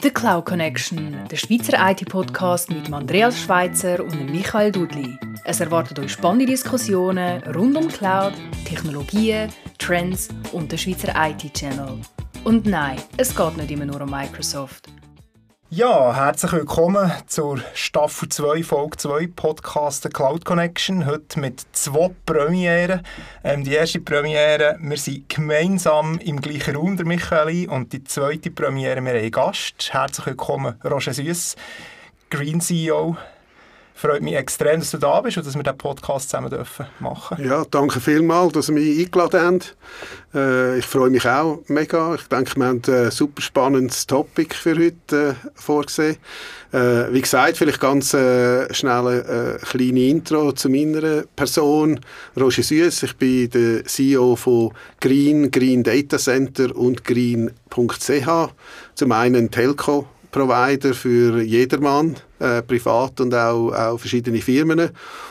The Cloud Connection, der Schweizer IT-Podcast mit Andreas Schweitzer und Michael Dudli. Es erwartet euch spannende Diskussionen rund um Cloud, Technologien, Trends und den Schweizer IT-Channel. Und nein, es geht nicht immer nur um Microsoft. Ja, herzlich willkommen zur Staffel 2, Folge 2 Podcast The Cloud Connection. Heute mit zwei Premieren. Ähm, die erste Premiere, wir sind gemeinsam im gleichen Raum, der Michaeli, und die zweite Premiere, wir haben einen Gast. Herzlich willkommen, Roger Süss, Green CEO freut mich extrem, dass du da bist und dass wir diesen Podcast zusammen dürfen machen Ja, danke vielmals, dass ihr mich eingeladen habt. Äh, ich freue mich auch mega. Ich denke, wir haben ein super spannendes Topic für heute äh, vorgesehen. Äh, wie gesagt, vielleicht ganz schnell äh, kleine Intro zu meiner Person. Roger Süß, ich bin der CEO von Green, Green Data Center und Green.ch. Zum einen Telco Provider für jedermann, äh, privat und auch, auch verschiedene Firmen.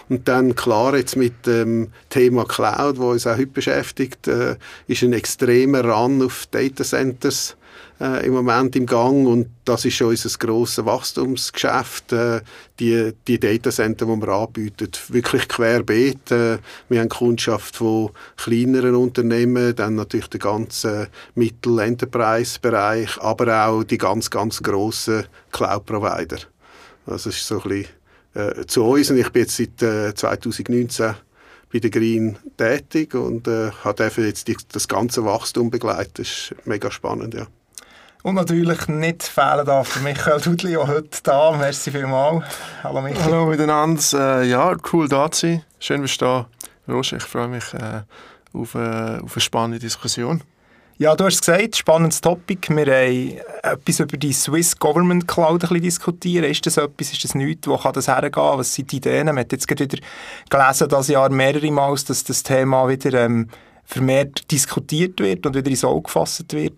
Und dann klar jetzt mit dem Thema Cloud, wo uns auch heute beschäftigt, äh, ist ein extremer Run auf Data Centers äh, im Moment im Gang und das ist schon unser grosses Wachstumsgeschäft, äh, die, die Datacenter, die wir anbieten, wirklich querbeet. Äh, wir haben Kundschaft von kleineren Unternehmen, dann natürlich den ganzen Mittel-Enterprise-Bereich, aber auch die ganz, ganz grossen Cloud-Provider. Das ist so ein bisschen äh, zu uns und ich bin jetzt seit äh, 2019 bei der Green tätig und äh, habe jetzt die, das ganze Wachstum begleitet. Das ist mega spannend, ja. Und natürlich nicht fehlen darf der Michael Dudli auch heute da. Merci vielmals. Hallo Michael. Hallo miteinander. Äh, ja, cool da zu sein. Schön, dass du da Roger, ich freue mich äh, auf, äh, auf eine spannende Diskussion. Ja, du hast gesagt, spannendes Topic. Wir haben etwas über die Swiss Government Cloud ein bisschen diskutieren. Ist das etwas, ist das nichts, wo kann das hergehen? Was sind die Ideen? Man hat jetzt gerade wieder gelesen, dass Jahr mehrere Mal, dass das Thema wieder ähm, vermehrt diskutiert wird und wieder ins Auge gefasst wird.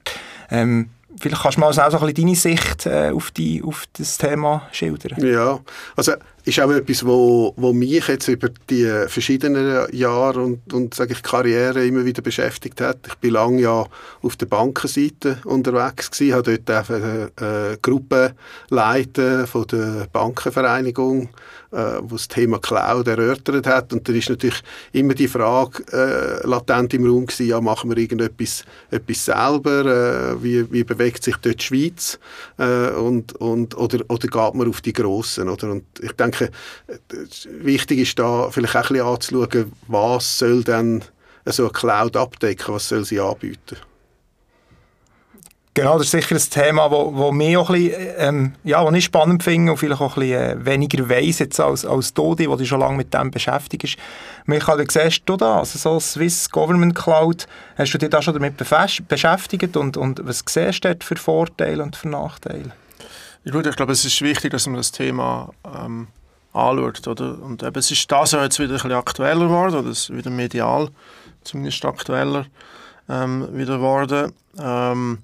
Ähm, vielleicht kannst du mal so ein bisschen deine Sicht äh, auf, die, auf das Thema schildern. Ja, also ist auch etwas, wo, wo mich jetzt über die verschiedenen Jahre und, und sage ich, Karriere immer wieder beschäftigt hat. Ich bin lange ja auf der Bankenseite unterwegs gewesen, habe dort eine, eine Gruppe leiten von der Bankenvereinigung, äh, wo das Thema Cloud erörtert hat. Und da ist natürlich immer die Frage äh, latent im Raum gewesen, ja, machen wir irgendetwas etwas selber? Äh, wie, wie bewegt sich dort die Schweiz? Äh, und, und, oder, oder geht man auf die Grossen? Oder? Und ich denke, denke, wichtig ist da vielleicht auch ein bisschen anzuschauen, was soll denn so eine Cloud abdecken, was soll sie anbieten. Genau, das ist sicher ein Thema, wo, wo mich auch ein bisschen, ähm, ja, was ich spannend finde und vielleicht auch ein bisschen äh, weniger weiss jetzt als, als Dodi, der dich schon lange mit dem beschäftigt ist. Michael, wie siehst du da, also so Swiss Government Cloud, hast du dich da schon damit beschäftigt und, und was siehst du dort für Vorteile und für Nachteile? Ja, gut, ich glaube, es ist wichtig, dass man das Thema ähm, anschaut. Oder? Und eben, es ist das Jahr jetzt wieder ein bisschen aktueller geworden, oder es ist wieder medial zumindest aktueller ähm, wieder geworden. Ähm,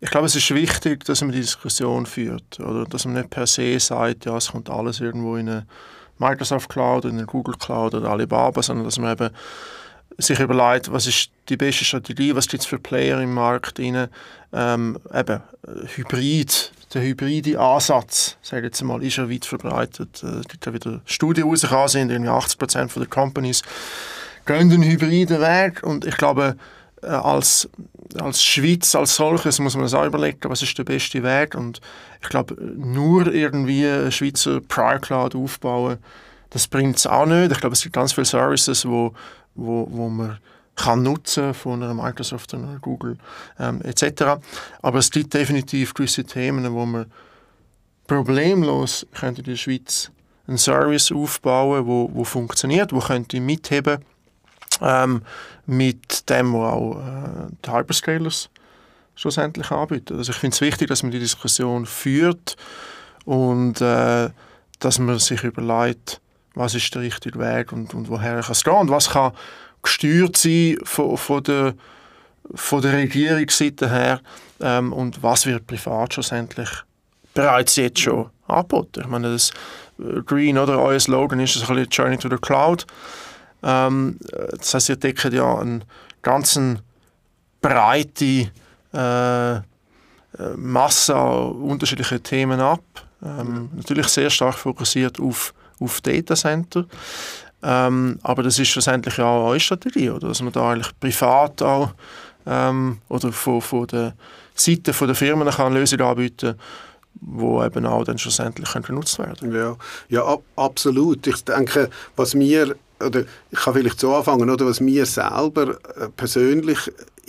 ich glaube, es ist wichtig, dass man die Diskussion führt, oder dass man nicht per se sagt, ja, es kommt alles irgendwo in eine Microsoft Cloud, in eine Google Cloud oder Alibaba, sondern dass man eben sich überlegt, was ist die beste Strategie, was gibt es für Player im Markt rein, ähm, eben Hybrid der hybride Ansatz, sage jetzt mal, ist ja weit verbreitet. Es gibt ja wieder Studien rausgekommen, sind irgendwie 80% der Companies gehen den hybriden Weg und ich glaube, äh, als, als Schweiz als solches muss man sich auch überlegen, was ist der beste Weg und ich glaube, nur irgendwie eine Schweizer Private Cloud aufbauen, das bringt es auch nicht. Ich glaube, es gibt ganz viele Services, wo, wo, wo man kann nutzen von einer Microsoft, einer Google ähm, etc. Aber es gibt definitiv gewisse Themen, wo man problemlos könnte in der Schweiz einen Service aufbauen, wo, wo funktioniert, wo könnte mitheben ähm, mit dem, was auch äh, die Hyperscalers schlussendlich anbieten. Also ich finde es wichtig, dass man die Diskussion führt und äh, dass man sich überlegt, was ist der richtige Weg und, und woher kann es gehen und was kann gesteuert sein von, von, der, von der Regierungsseite her ähm, und was wird privat schlussendlich bereits jetzt schon angeboten. Ich meine, das äh, Green oder euer Slogan ist ein bisschen Journey to the Cloud. Ähm, das heißt, ihr deckt ja eine ganz breite äh, äh, Masse an unterschiedlichen Themen ab. Ähm, natürlich sehr stark fokussiert auf, auf Datacenter. Ähm, aber das ist schlussendlich auch eure Strategie, oder? dass man da eigentlich privat auch ähm, oder von, von der Seite der Firmen kann Lösungen anbieten wo eben auch dann schlussendlich genutzt werden Ja, ja ab, absolut. Ich denke, was mir oder ich kann vielleicht so anfangen, oder was mir selber äh, persönlich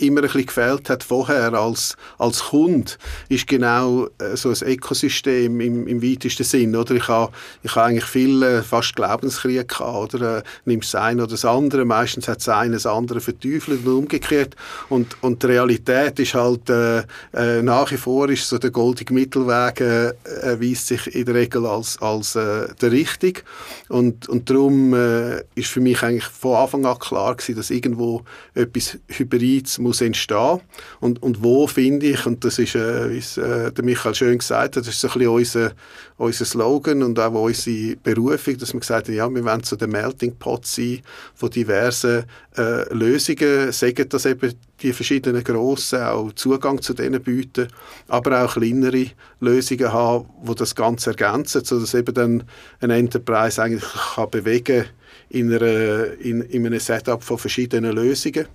immer ein bisschen gefällt hat vorher als, als Kunde, ist genau äh, so ein Ökosystem im, im weitesten Sinn. Oder? Ich habe ich ha eigentlich viele äh, fast Glaubenskriege gehabt. Oder? Äh, nimmst das eine oder das andere. Meistens hat das eine das andere verteufelt und umgekehrt. Und, und die Realität ist halt äh, äh, nach wie vor ist so der goldige Mittelweg äh, erweist sich in der Regel als, als äh, der richtig. Und, und darum äh, ist für mich eigentlich von Anfang an klar gewesen, dass irgendwo etwas Hybrides muss entstehen und, und wo finde ich, und das ist, äh, wie es äh, der Michael schön gesagt hat, das ist so ein bisschen unser, unser Slogan und auch unsere Berufung, dass wir gesagt haben, ja, wir wollen so der Melting Pot sein von diversen äh, Lösungen, sagen das eben die verschiedenen grossen auch Zugang zu denen bieten, aber auch kleinere Lösungen haben, die das Ganze ergänzen, sodass eben dann ein Enterprise eigentlich kann bewegen in, in, in einem Setup von verschiedenen Lösungen.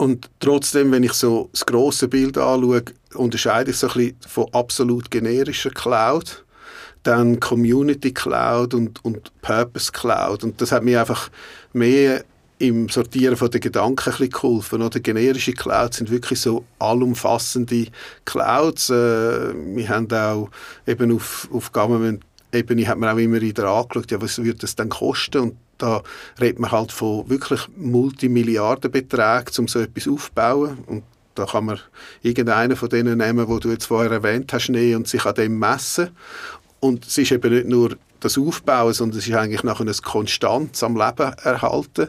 Und trotzdem, wenn ich so das große Bild anschaue, unterscheide ich so ein bisschen von absolut generischer Cloud, dann Community Cloud und, und Purpose Cloud. Und das hat mir einfach mehr im Sortieren von den Gedanken ein bisschen geholfen. Oder generische Clouds sind wirklich so allumfassende Clouds. Äh, wir haben auch eben auf, auf Government-Ebene hat man auch immer wieder angeschaut, ja, was würde das dann kosten? Und da redet man halt von wirklich Multimilliardenbeträgen, um so etwas aufzubauen. Und da kann man irgendeinen von denen nehmen, wo du jetzt vorher erwähnt hast, nehmen und sich an dem messen. Und es ist eben nicht nur das Aufbauen, sondern es ist eigentlich nachher ein Konstanz am Leben erhalten.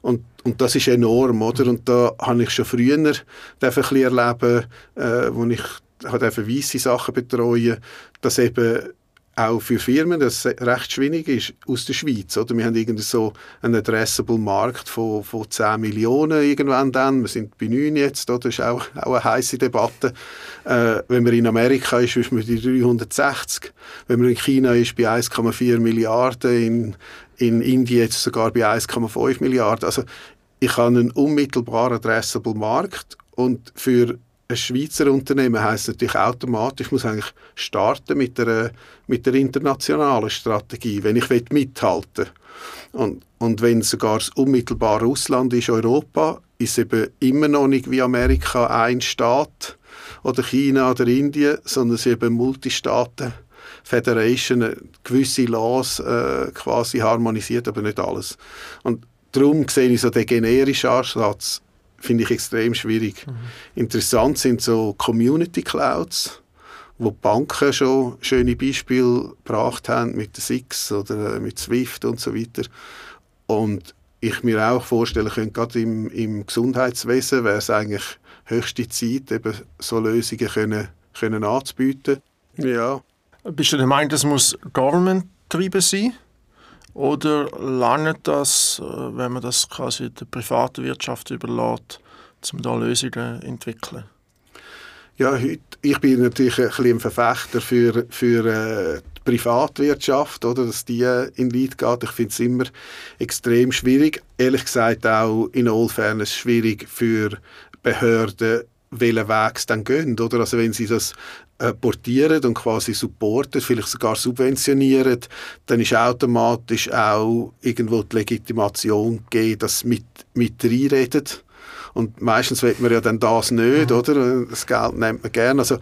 Und, und das ist enorm, oder? Und da habe ich schon früher ein bisschen erleben, äh, wo ich weisse Sachen betreuen, dass eben auch für Firmen das recht schwierig ist aus der Schweiz. Oder? Wir haben irgendwie so einen addressable Markt von, von 10 Millionen irgendwann dann. Wir sind bei 9 jetzt, oder? das ist auch, auch eine heiße Debatte. Äh, wenn man in Amerika ist, ist man bei 360. Wenn man in China ist, bei 1,4 Milliarden. In, in Indien jetzt sogar bei 1,5 Milliarden. Also ich habe einen unmittelbar addressable Markt und für ein Schweizer Unternehmen heißt natürlich automatisch, muss eigentlich starten mit der, mit der internationalen Strategie, wenn ich mithalten und, und wenn sogar das unmittelbare Russland ist, Europa, ist eben immer noch nicht wie Amerika ein Staat oder China oder Indien, sondern es ist eben Multistaaten. Federation, gewisse Laws äh, quasi harmonisiert, aber nicht alles. Und darum sehe ich so den generischen Ansatz finde ich extrem schwierig. Mhm. Interessant sind so Community Clouds, wo Banken schon schöne Beispiele gebracht haben mit der Six oder äh, mit Swift und so weiter. Und ich mir auch vorstellen könnte, gerade im, im Gesundheitswesen wäre es eigentlich höchste Zeit, eben so Lösungen können, können anzubieten. Ja. Bist du der Meinung, das muss Government getrieben sein? Oder lange das, äh, wenn man das quasi der privaten Wirtschaft überlässt, um da Lösungen zu entwickeln? Ja, heute, ich bin natürlich ein bisschen ein Verfechter für, für äh, die Privatwirtschaft, oder, dass die in Leid geht. Ich finde es immer extrem schwierig. Ehrlich gesagt auch in all Fairness schwierig für Behörden, welchen Weg sie dann gehen. Oder? Also wenn sie das äh, portieren und quasi supporten, vielleicht sogar subventionieren, dann ist automatisch auch irgendwo die Legitimation gegeben, dass mit, mit reinreden. Und meistens will man ja dann das nicht, mhm. oder? Das Geld nimmt man gerne. Also,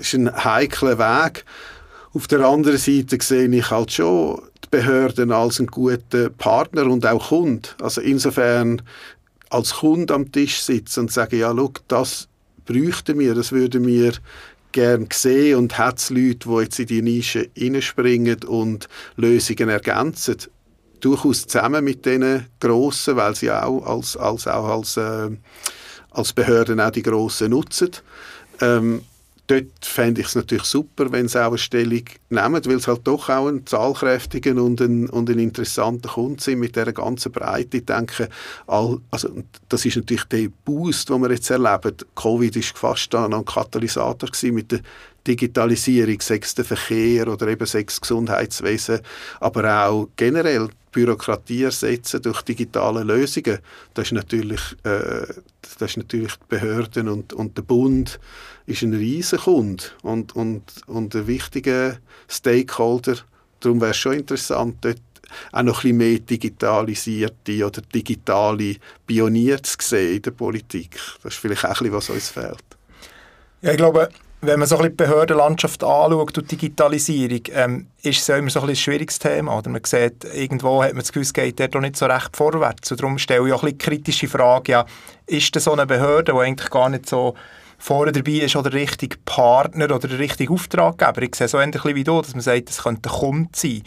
es ist ein heikler Weg. Auf der anderen Seite sehe ich halt schon die Behörden als einen guten Partner und auch Kunde. Also insofern als Kunde am Tisch sitzen und sagen, ja, schau, das bräuchten wir, das würden wir gern sehen und hat es Leute, die jetzt in die Nische hineinspringen und Lösungen ergänzen. Durchaus zusammen mit den Grossen, weil sie auch als, als, auch als, äh, als Behörden auch die Grossen nutzen. Ähm, dort fände ich es natürlich super, wenn sie auch eine Stellung nehmen, weil es halt doch auch ein zahlkräftiger und ein, und ein interessanter Kunde sind mit dieser ganzen Breite. Ich denke, all, also, das ist natürlich der Boost, den wir jetzt erleben. Covid ist fast ein Katalysator gewesen mit der Digitalisierung, sechs der Verkehr oder eben sechs Gesundheitswesen, aber auch generell Bürokratie ersetzen durch digitale Lösungen. Das ist natürlich, äh, das ist natürlich die Behörden und, und der Bund ist ein riesiger Kunde und, und, und ein wichtiger Stakeholder. Darum wäre es schon interessant, dort auch noch ein bisschen mehr digitalisierte oder digitale Pioniere zu sehen in der Politik. Das ist vielleicht auch ein bisschen, was uns fehlt. Ja, ich glaube, wenn man so die Behördenlandschaft anschaut und Digitalisierung, ähm, ist es ja immer so ein, ein schwieriges Thema. Oder man sieht, irgendwo hat man das Gefühl, es geht dort noch nicht so recht vorwärts. Und darum stelle ich auch ein kritische Frage, ja, ist das so eine Behörde, die eigentlich gar nicht so vorne dabei ist oder der richtige Partner oder der richtige Auftraggeber? Ich sehe so ähnlich wie du, dass man sagt, es könnte ein Kunde sein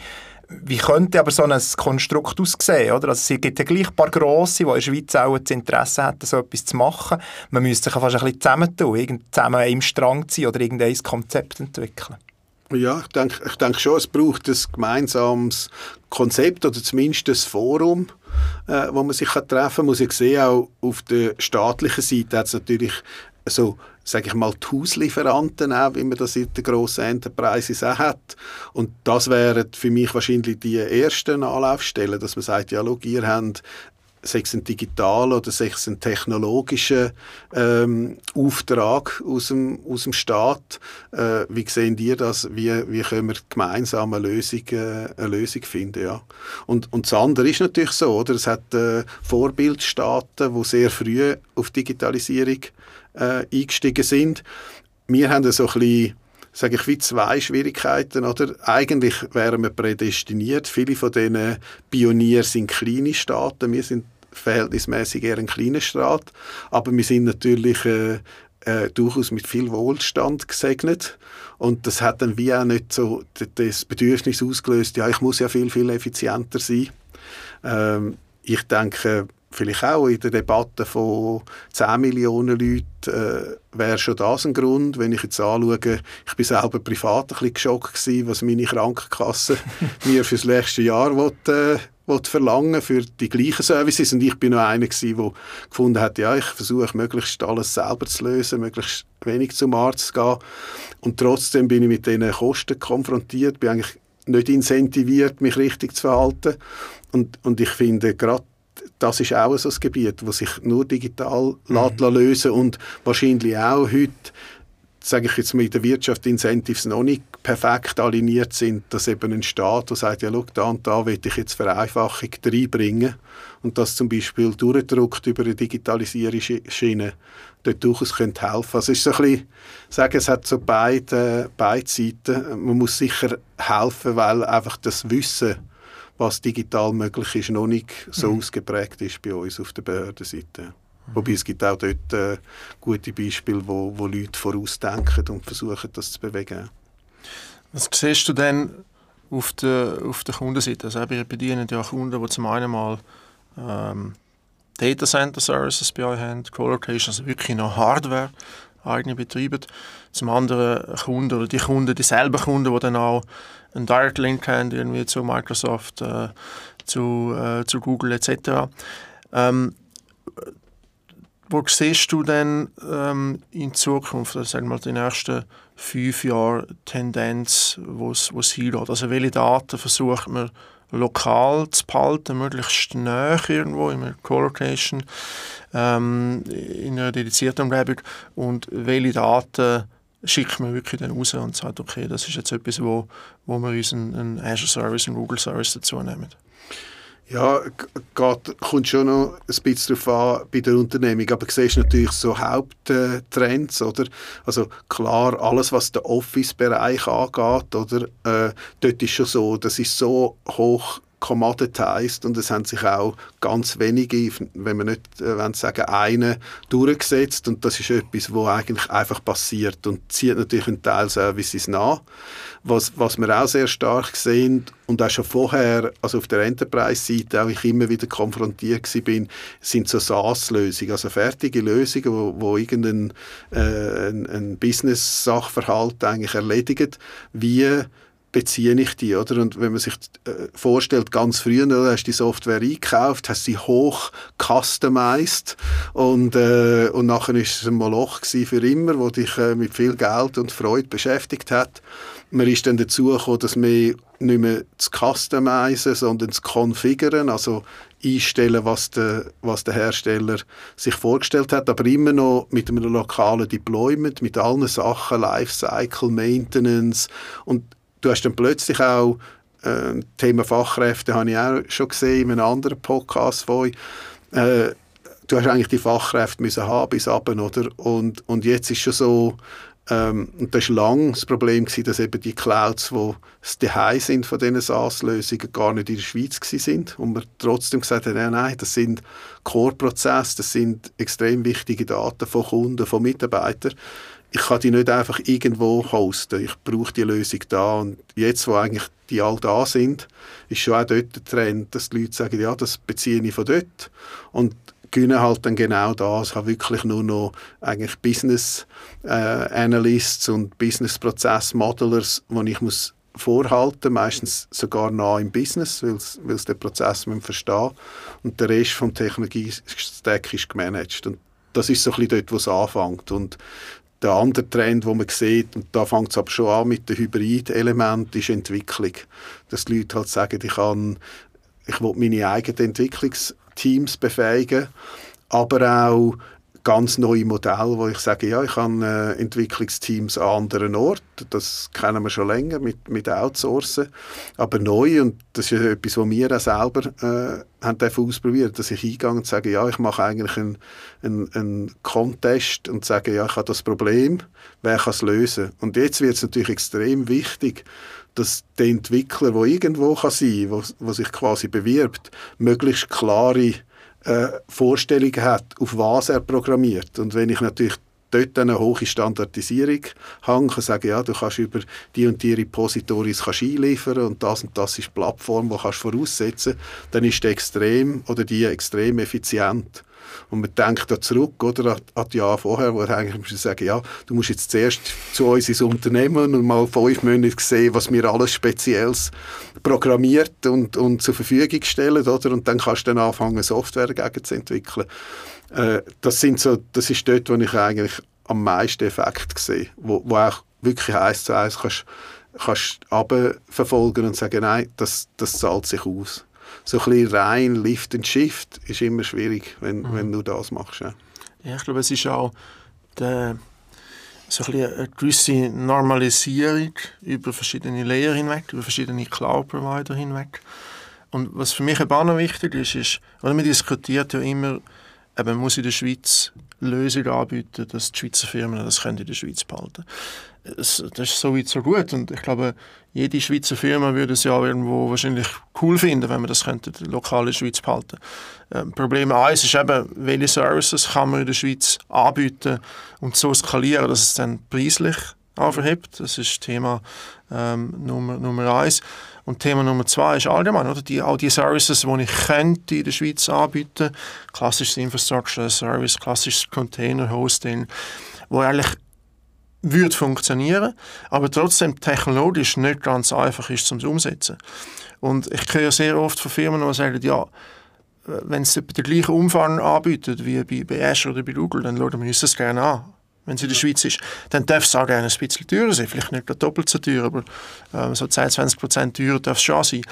wie könnte aber so ein Konstrukt aussehen? Oder? Also es gibt ja gleich ein paar Grosse, die in der Schweiz auch das Interesse hätten, so etwas zu machen. Man müsste sich fast ein bisschen zusammentun, zusammen im Strang ziehen oder irgendein Konzept entwickeln. Ja, ich denke, ich denke schon, es braucht ein gemeinsames Konzept oder zumindest ein Forum, äh, wo man sich treffen kann. Muss ich sehen, auch auf der staatlichen Seite hat es natürlich so sage ich mal, die Hauslieferanten auch, wie man das in den grossen Enterprises auch hat. Und das wären für mich wahrscheinlich die ersten Anlaufstellen, dass man sagt, ja, schau, ihr habt sei es ein digitaler oder sei es ein technologischer ähm, Auftrag aus dem, aus dem Staat. Äh, wie sehen ihr das? Wie, wie können wir gemeinsam eine Lösung, äh, eine Lösung finden? Ja. Und, und das andere ist natürlich so, oder? es hat äh, Vorbildstaaten, die sehr früh auf Digitalisierung äh, eingestiegen sind. Wir haben so ein bisschen sage ich, wie zwei Schwierigkeiten. Oder? Eigentlich wären wir prädestiniert. Viele von diesen Pionieren sind kleine Staaten. Wir sind verhältnismäßig eher ein kleiner Staat. Aber wir sind natürlich äh, äh, durchaus mit viel Wohlstand gesegnet. Und das hat dann wie auch nicht so das Bedürfnis ausgelöst, ja, ich muss ja viel, viel effizienter sein. Ähm, ich denke, vielleicht auch in der Debatte von 10 Millionen Leuten äh, wäre schon das ein Grund, wenn ich jetzt anschaue, ich bin selber privat ein bisschen geschockt gewesen, was meine Krankenkasse mir fürs nächste Jahr will, äh, will verlangen für die gleichen Services. Und ich bin noch einer gewesen, der gefunden hat, ja, ich versuche möglichst alles selber zu lösen, möglichst wenig zum Arzt zu gehen. Und trotzdem bin ich mit diesen Kosten konfrontiert, bin eigentlich nicht incentiviert, mich richtig zu verhalten. Und, und ich finde, gerade das ist auch so ein Gebiet, das sich nur digital mhm. lösen und wahrscheinlich auch heute, sage ich jetzt mal, in der Wirtschaft Incentives noch nicht perfekt aligniert sind, dass eben ein Staat, der sagt, ja, schau, da und da will ich jetzt Vereinfachung reinbringen und das zum Beispiel durchdruckt über eine Digitalisierungsschiene, dort durchaus könnte helfen. Also es ist so ein bisschen, sagen, es hat so beide, beide Seiten. Man muss sicher helfen, weil einfach das Wissen was digital möglich ist, noch nicht so mhm. ausgeprägt ist bei uns auf der Behördenseite. Wobei es gibt auch dort äh, gute Beispiele, wo, wo Leute vorausdenken und versuchen, das zu bewegen. Was siehst du denn auf der, auf der Kundenseite? Also wir bedienen ja Kunden, die zum einen mal ähm, Data Center Services bei euch haben, Co-Location, also wirklich noch Hardware eigene betreiben. Zum anderen Kunden oder die Kunden, dieselben Kunden, die dann auch einen Direct Link haben, irgendwie zu Microsoft, äh, zu, äh, zu Google etc. Ähm, wo siehst du denn ähm, in Zukunft, also sagen wir mal, die nächsten fünf Jahre Tendenz, wo es hingeht? Also welche Daten versucht man lokal zu behalten, möglichst nah irgendwo in einer Co-Location, ähm, in einer dedizierten Umgebung und welche Daten schickt man wirklich dann raus und sagt, okay, das ist jetzt etwas, wo, wo wir uns einen, Azure Service, einen Google Service dazu nehmen. Ja, geht, kommt schon noch ein bisschen darauf an bei der Unternehmung, aber du siehst natürlich so Haupttrends, oder? Also klar, alles, was den Office-Bereich angeht, oder? Äh, dort ist schon so, das ist so hoch commoditized und es haben sich auch ganz wenige, wenn man nicht äh, sagen, eine durchgesetzt und das ist etwas, wo eigentlich einfach passiert und zieht natürlich einen Teil Services nach. Was, was wir auch sehr stark sehen und auch schon vorher, also auf der Enterprise-Seite auch ich immer wieder konfrontiert bin, sind so SaaS-Lösungen, also fertige Lösungen, wo, wo irgendein äh, ein, ein Business-Sachverhalt eigentlich erledigt, wie beziehe ich die, oder? Und wenn man sich äh, vorstellt, ganz früher, oder, hast du die Software eingekauft, hast sie hoch customized und, äh, und nachher ist es ein Moloch für immer, wo dich äh, mit viel Geld und Freude beschäftigt hat. Man ist dann dazu gekommen, dass man nicht mehr zu customizen, sondern zu konfigurieren, also einstellen, was der, was der Hersteller sich vorgestellt hat, aber immer noch mit einem lokalen Deployment, mit allen Sachen, Lifecycle, Maintenance und du hast dann plötzlich auch äh, Thema Fachkräfte, habe ich auch schon gesehen in einem anderen Podcast von euch. Äh, du hast eigentlich die Fachkräfte müssen haben bis abend, oder? Und, und jetzt ist schon so, ähm, und das war lange das Problem, gewesen, dass eben die Clouds, die das sind von diesen SaaS-Lösungen, gar nicht in der Schweiz sind. Und wir trotzdem gesagt haben, nein, nein, das sind Core-Prozesse, das sind extrem wichtige Daten von Kunden, von Mitarbeitern ich kann die nicht einfach irgendwo hosten. Ich brauche die Lösung da. Und jetzt, wo eigentlich die all da sind, ist schon auch dort der Trend, dass die Leute sagen, ja, das beziehe ich von dort. Und gewinnen halt dann genau das. Ich habe wirklich nur noch eigentlich Business äh, Analysts und Business Prozess Modelers, die ich muss vorhalten, meistens sogar nah im Business, weil sie den Prozess verstehen Und der Rest vom Technologie-Stack ist gemanagt. Und das ist so ein bisschen dort, wo es anfängt. Und der andere Trend, den man sieht, und da fängt es aber schon an mit dem Hybrid-Element, ist Entwicklung. Dass die Leute halt sagen, ich, kann, ich will meine eigenen Entwicklungsteams befähigen, aber auch ganz neue Modelle, wo ich sage, ja, ich habe äh, Entwicklungsteams an anderen Orten, das kennen wir schon länger mit, mit Outsourcen, aber neu, und das ist etwas, was wir auch selber äh, haben ausprobiert, dass ich eingehe und sage, ja, ich mache eigentlich einen, einen, einen Contest und sage, ja, ich habe das Problem, wer kann es lösen? Und jetzt wird es natürlich extrem wichtig, dass der Entwickler, der irgendwo kann sein kann, der sich quasi bewirbt, möglichst klare äh, Vorstellung hat, auf was er programmiert. Und wenn ich natürlich dort eine hohe Standardisierung habe, kann sagen, ja, du kannst über die und die Repositories kannst einliefern und das und das ist die Plattform, die kannst voraussetzen, dann ist der extrem oder die extrem effizient. Und man denkt da zurück, oder, an die Jahre vorher, wo er eigentlich sagen, ja, du musst jetzt zuerst zu uns ins Unternehmen und mal fünf Monate sehen, was wir alles Spezielles programmiert und, und zur Verfügung stellen, oder? Und dann kannst du dann anfangen, Software dagegen zu entwickeln. Äh, das, sind so, das ist dort, wo ich eigentlich am meisten Effekt sehe, wo, wo auch wirklich eins zu eins kannst, kannst verfolgen und sagen, nein, das, das zahlt sich aus so ein bisschen rein Lift and Shift ist immer schwierig, wenn, mhm. wenn du das machst. Ja. ja, ich glaube, es ist auch der, so ein bisschen eine gewisse Normalisierung über verschiedene Layer hinweg, über verschiedene Cloud-Provider hinweg. Und was für mich eben wichtig ist, ist, weil man diskutiert ja immer, eben muss in der Schweiz Lösungen anbieten, dass die Schweizer Firmen das können in der Schweiz behalten das ist so weit so gut und ich glaube, jede Schweizer Firma würde es ja irgendwo wahrscheinlich cool finden, wenn man das könnte, die lokale Schweiz behalten. Ähm, Problem eins ist eben, welche Services kann man in der Schweiz anbieten und so skalieren, dass es dann preislich aufhebt. Das ist Thema ähm, Nummer, Nummer eins. Und Thema Nummer zwei ist allgemein, oder? Die, all die Services, die ich könnte in der Schweiz anbieten, klassisches Infrastructure Service, klassisches Container Hosting, wo eigentlich würde funktionieren, aber trotzdem technologisch nicht ganz einfach ist zum umsetzen. Und ich höre sehr oft von Firmen, die sagen, ja, wenn sie den gleichen Umfang anbieten wie bei, bei Azure oder bei Google, dann schauen wir uns das gerne an. Wenn sie in der Schweiz ist, dann darf es auch gerne ein bisschen teurer sein. Vielleicht nicht doppelt so teuer, aber äh, so 10, 20 Prozent teurer darf es schon sein.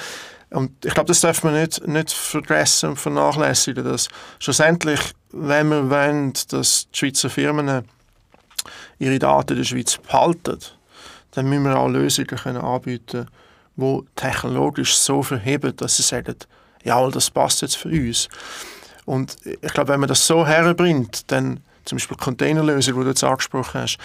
Und ich glaube, das darf man nicht, nicht vergessen und vernachlässigen, dass schlussendlich, wenn wir wollen, dass die Schweizer Firmen ihre Daten in der Schweiz behalten, dann müssen wir auch Lösungen können anbieten die technologisch so verheben, dass sie sagen, ja, das passt jetzt für uns. Und ich glaube, wenn man das so herbringt, dann zum Beispiel Containerlösung, die du jetzt angesprochen hast,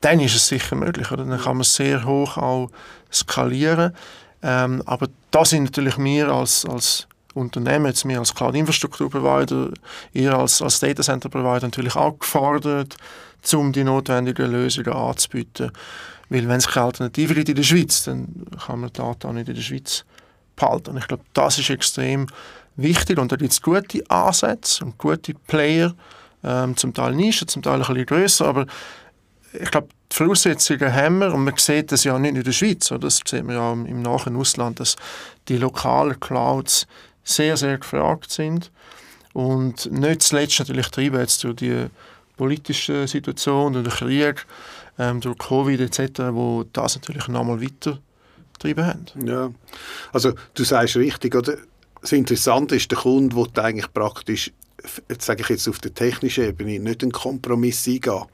dann ist es sicher möglich. Oder? Dann kann man sehr hoch auch skalieren. Ähm, aber da sind natürlich wir als, als Unternehmen, jetzt wir als Cloud-Infrastruktur-Provider, ihr als, als Data-Center-Provider natürlich auch gefordert, um die notwendigen Lösungen anzubieten. Weil wenn es keine Alternative gibt in der Schweiz, dann kann man die Daten auch nicht in der Schweiz behalten. Und ich glaube, das ist extrem wichtig und da gibt es gute Ansätze und gute Player, ähm, zum Teil Nischen, zum Teil ein bisschen grösser, aber ich glaube, die Voraussetzungen haben wir und man sieht das ja nicht in der Schweiz, oder? das sieht man ja im nahen Ausland, dass die lokalen Clouds sehr, sehr gefragt sind und nicht zuletzt natürlich treiben jetzt durch die politische Situation, durch den Krieg, ähm, durch Covid etc., wo das natürlich nochmal weiter getrieben haben. Ja, also du sagst richtig, oder? Das Interessante ist der Kunde, der eigentlich praktisch jetzt sage ich jetzt auf der technischen Ebene, nicht einen Kompromiss eingehen.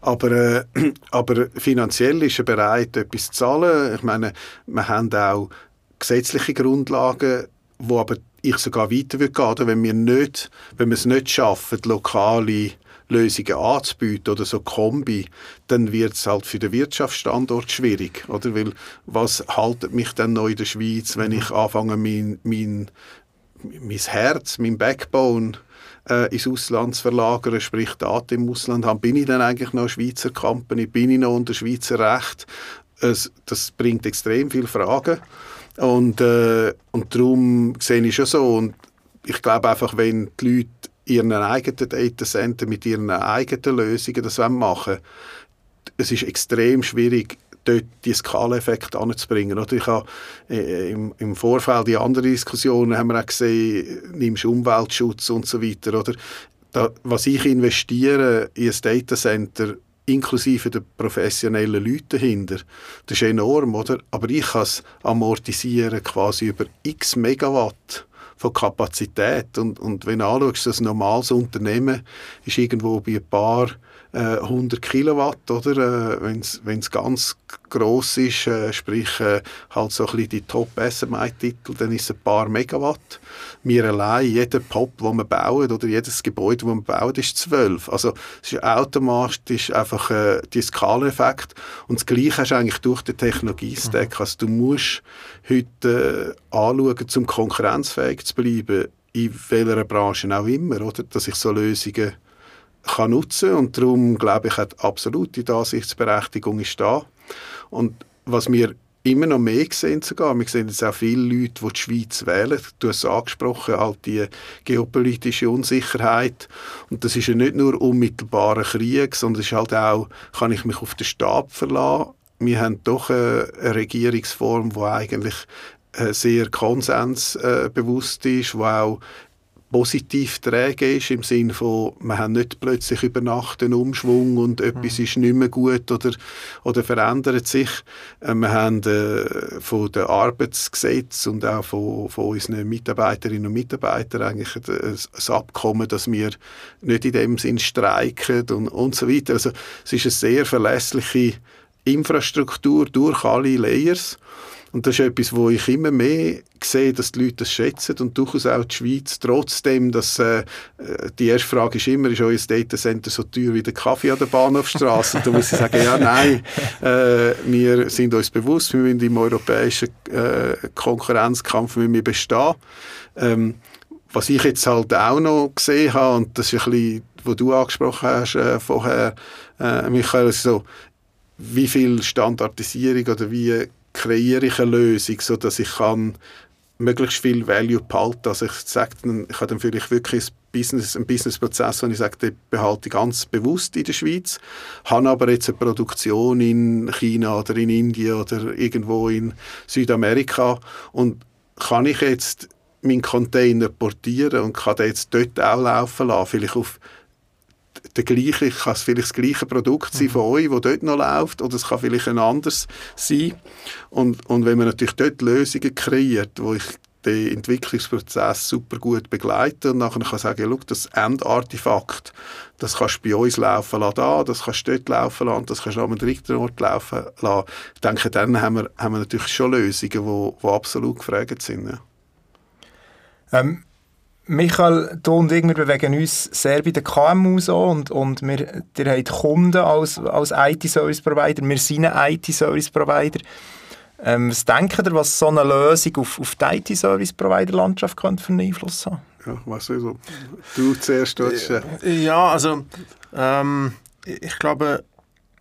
Aber, äh, aber finanziell ist er bereit, etwas zu zahlen. Ich meine, wir haben auch gesetzliche Grundlagen, wo aber ich sogar weiter würde gehen, wenn wir, nicht, wenn wir es nicht schaffen, lokale Lösungen anzubieten oder so Kombi, dann wird es halt für den Wirtschaftsstandort schwierig. Oder? Weil was haltet mich denn noch in der Schweiz, wenn ich anfange, mein, mein, mein Herz, mein Backbone äh, ins Ausland zu verlagern, sprich Daten im Ausland haben, bin ich dann eigentlich noch eine Schweizer Company, bin ich noch unter Schweizer Recht? Es, das bringt extrem viele Fragen und, äh, und darum sehe ich schon so und ich glaube einfach, wenn die Leute ihren eigenen Datacenter mit ihren eigenen Lösungen das machen es ist extrem schwierig, dort die Skaleneffekte anzubringen. Oder ich habe äh, im, im, Vorfeld die anderen Diskussionen haben wir auch gesehen, nimmst Umweltschutz und so weiter. Oder? Da, was ich investiere in ein Datacenter, inklusive der professionellen Leute dahinter, das ist enorm, oder? Aber ich kann es amortisieren quasi über x Megawatt von Kapazität. Und, und wenn du anschaust, ein normales Unternehmen ist irgendwo bei ein paar 100 äh, Kilowatt, oder? Äh, Wenn es ganz gross ist, äh, sprich äh, halt so ein bisschen die Top-SMI-Titel, dann ist es ein paar Megawatt. Wir allein, jeder Pop, den wir bauen, oder jedes Gebäude, das wir bauen, ist 12. Also es ist automatisch einfach äh, die Skaleneffekt. Und das Gleiche hast du eigentlich durch den Technologiestack. Mhm. Also du musst heute äh, anschauen, um konkurrenzfähig zu bleiben, in welcher Branche auch immer, oder? dass ich so Lösungen kann nutzen und darum glaube ich, hat absolut die Ansichtsberechtigung ist da. Und was wir immer noch mehr sehen sogar, wir sehen jetzt auch viele Leute, die die Schweiz wählen, du hast es angesprochen, halt die geopolitische Unsicherheit. Und das ist ja nicht nur unmittelbarer Krieg, sondern es ist halt auch, kann ich mich auf den Stab verlassen, wir haben doch eine, Regierungsform, die eigentlich äh, sehr konsensbewusst ist, wo auch positiv träge ist, im Sinne von, wir haben nicht plötzlich über Nacht einen Umschwung und etwas mhm. ist nicht mehr gut oder, oder verändert sich. Äh, wir haben äh, von den Arbeitsgesetz und auch von, von unseren Mitarbeiterinnen und Mitarbeitern eigentlich ein, ein Abkommen, dass wir nicht in dem Sinn streiken und, und so weiter. Also es ist eine sehr verlässliche Infrastruktur durch alle Layers und das ist etwas, wo ich immer mehr sehe, dass die Leute das schätzen und durchaus auch die Schweiz, trotzdem, dass äh, die erste Frage ist immer, ist euer Datacenter so teuer wie der Kaffee an der Bahnhofstraße? da muss ich sagen, ja, nein, äh, wir sind uns bewusst, wir müssen im europäischen äh, Konkurrenzkampf müssen wir bestehen. Ähm, was ich jetzt halt auch noch gesehen habe, und das ist ein bisschen, was du angesprochen hast äh, vorher, äh, Michael, so, wie viel Standardisierung oder wie kreiere ich eine Lösung, sodass ich kann möglichst viel Value behalten. Also ich ich habe dann vielleicht wirklich einen Businessprozess, wo ich sage, behalte ich ganz bewusst in der Schweiz, habe aber jetzt eine Produktion in China oder in Indien oder irgendwo in Südamerika. Und kann ich jetzt meinen Container portieren und kann den jetzt dort auch laufen lassen, vielleicht auf der gleiche, kann es vielleicht das gleiche Produkt sein mhm. von euch, das dort noch läuft, oder es kann vielleicht ein anderes sein. Und, und wenn man natürlich dort Lösungen kreiert, wo ich den Entwicklungsprozess super gut begleite und nachher kann sagen, schau, das Endartefakt, das kannst du bei uns laufen lassen, da, das kannst du dort laufen lassen, das kannst du an einem dritten Ort laufen lassen. Ich denke, dann haben wir, haben wir natürlich schon Lösungen, die, absolut gefragt sind. Ähm, Michael, du und ich, wir bewegen uns sehr bei den KMU so und, und wir, ihr habt Kunden als, als IT-Service-Provider, wir sind ein IT-Service-Provider. Ähm, was denkt ihr, was so eine Lösung auf, auf die IT-Service-Provider-Landschaft könnte für einen Einfluss haben? Ja, was also, du zuerst äh, Ja, also ähm, ich glaube,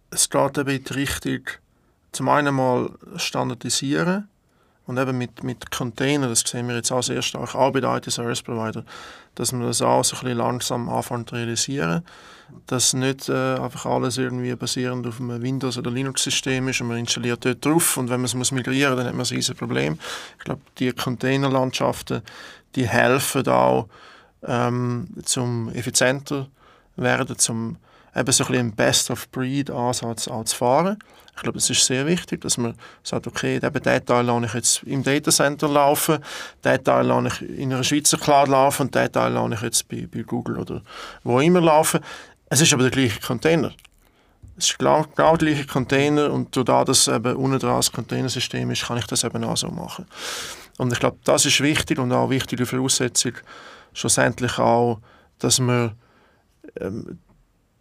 es geht eben in die Richtung, zum einen mal standardisieren und eben mit, mit Containern, das sehen wir jetzt auch sehr stark, auch bei den IT-Service-Provider, dass man das auch so ein bisschen langsam anfängt zu realisieren dass nicht äh, einfach alles irgendwie basierend auf einem Windows- oder Linux-System ist und man installiert dort drauf und wenn man es muss migrieren dann hat man ein riesiges Problem. Ich glaube, die Containerlandschaften, die helfen auch, ähm, zum effizienter werden, zum eben so ein bisschen Best-of-Breed-Ansatz zu fahren. Ich glaube, es ist sehr wichtig, dass man sagt, okay, diesen Teil lasse ich jetzt im Datacenter laufen, diesen Teil lasse ich in einer Schweizer Cloud laufen und diesen Teil lasse ich jetzt bei, bei Google oder wo immer laufen. Es ist aber der gleiche Container. Es ist genau, genau der gleiche Container und dadurch, dass eben unten dran das Containersystem ist, kann ich das eben auch so machen. Und ich glaube, das ist wichtig und auch eine wichtige Voraussetzung schlussendlich auch, dass man ähm,